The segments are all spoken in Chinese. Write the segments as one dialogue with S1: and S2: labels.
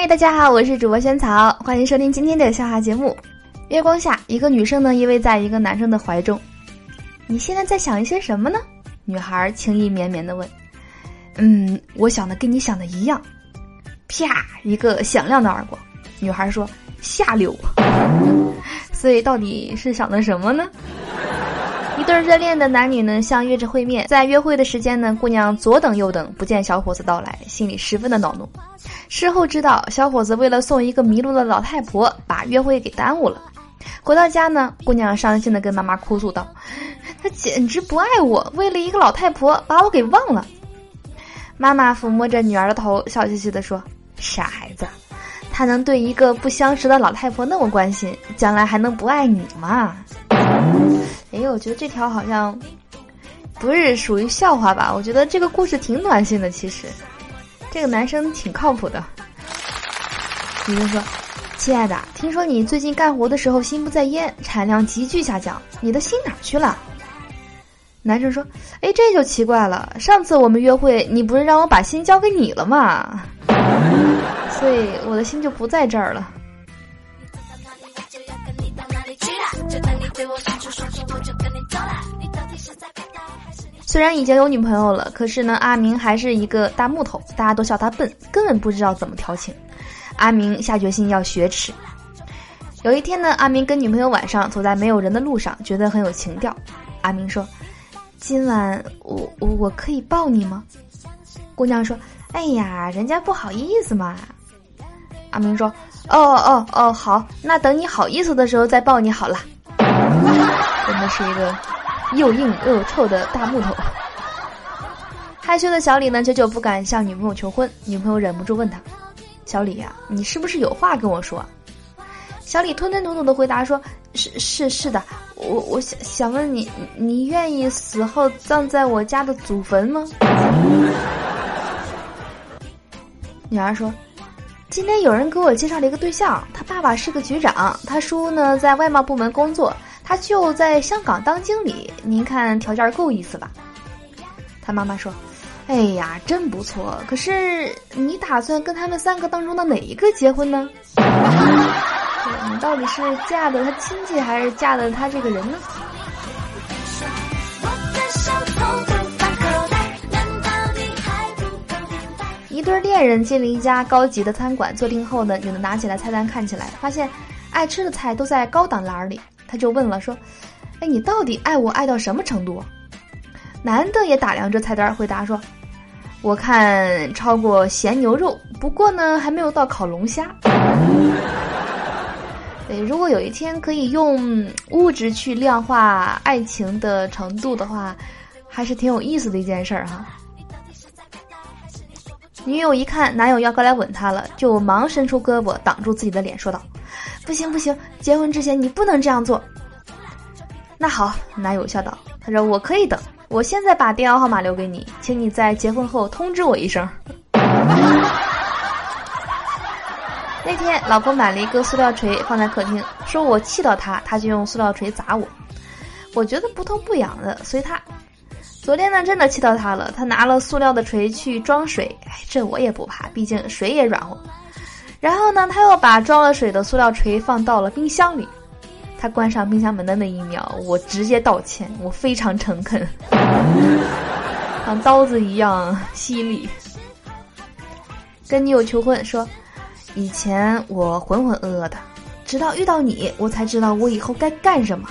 S1: 嗨，大家好，我是主播萱草，欢迎收听今天的笑话节目。月光下，一个女生呢依偎在一个男生的怀中。你现在在想一些什么呢？女孩情意绵绵的问。嗯，我想的跟你想的一样。啪，一个响亮的耳光。女孩说：“下流。”所以到底是想的什么呢？一对热恋的男女呢，相约着会面，在约会的时间呢，姑娘左等右等，不见小伙子到来，心里十分的恼怒。事后知道，小伙子为了送一个迷路的老太婆，把约会给耽误了。回到家呢，姑娘伤心的跟妈妈哭诉道：“他简直不爱我，为了一个老太婆把我给忘了。”妈妈抚摸着女儿的头，笑嘻嘻的说：“傻孩子，他能对一个不相识的老太婆那么关心，将来还能不爱你吗？”哎，我觉得这条好像不是属于笑话吧？我觉得这个故事挺暖心的。其实，这个男生挺靠谱的。女生说：“亲爱的，听说你最近干活的时候心不在焉，产量急剧下降，你的心哪去了？”男生说：“哎，这就奇怪了。上次我们约会，你不是让我把心交给你了吗？所以我的心就不在这儿了。”虽然已经有女朋友了，可是呢，阿明还是一个大木头，大家都笑他笨，根本不知道怎么调情。阿明下决心要雪耻。有一天呢，阿明跟女朋友晚上走在没有人的路上，觉得很有情调。阿明说：“今晚我我我可以抱你吗？”姑娘说：“哎呀，人家不好意思嘛。”阿明说：“哦哦哦，好，那等你好意思的时候再抱你好了。”真的是一个又硬又臭的大木头。害羞的小李呢，久久不敢向女朋友求婚。女朋友忍不住问他：“小李呀，你是不是有话跟我说？”小李吞吞吐吐的回答说：“是是是的，我我想想问你，你愿意死后葬在我家的祖坟吗？”女儿说：“今天有人给我介绍了一个对象，他爸爸是个局长，他叔呢在外贸部门工作。”他就在香港当经理，您看条件够意思吧？他妈妈说：“哎呀，真不错。可是你打算跟他们三个当中的哪一个结婚呢？你到底是嫁的他亲戚，还是嫁的他这个人呢？”一对恋人进了一家高级的餐馆，坐定后呢，女的拿起来菜单看起来，发现爱吃的菜都在高档栏里。他就问了，说：“哎，你到底爱我爱到什么程度？”男的也打量着菜单，回答说：“我看超过咸牛肉，不过呢，还没有到烤龙虾。”对，如果有一天可以用物质去量化爱情的程度的话，还是挺有意思的一件事儿哈。女友一看男友要过来吻她了，就忙伸出胳膊挡住自己的脸，说道。不行不行，结婚之前你不能这样做。那好，男友笑道：“他说我可以等，我现在把电话号码留给你，请你在结婚后通知我一声。”那天，老婆买了一个塑料锤放在客厅，说我气到他，他就用塑料锤砸我。我觉得不痛不痒的，随他。昨天呢，真的气到他了，他拿了塑料的锤去装水，这我也不怕，毕竟水也软和。然后呢，他又把装了水的塑料锤放到了冰箱里。他关上冰箱门的那一秒，我直接道歉，我非常诚恳，像刀子一样犀利。跟女友求婚，说以前我浑浑噩噩的，直到遇到你，我才知道我以后该干什么。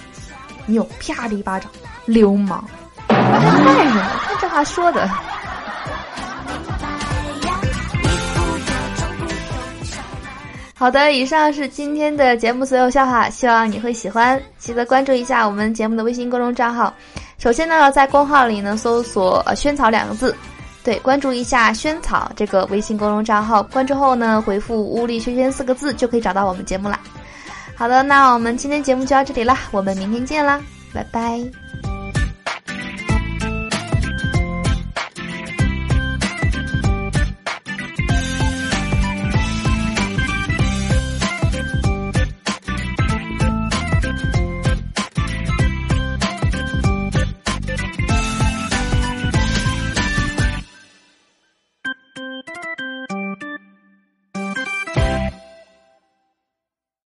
S1: 女友啪的一巴掌，流氓！干什么？看这话说的。好的，以上是今天的节目所有笑话，希望你会喜欢。记得关注一下我们节目的微信公众账号。首先呢，在公号里呢搜索“萱草”两个字，对，关注一下“萱草”这个微信公众账号。关注后呢，回复“屋里萱萱”四个字就可以找到我们节目啦。好的，那我们今天节目就到这里啦，我们明天见啦，拜拜。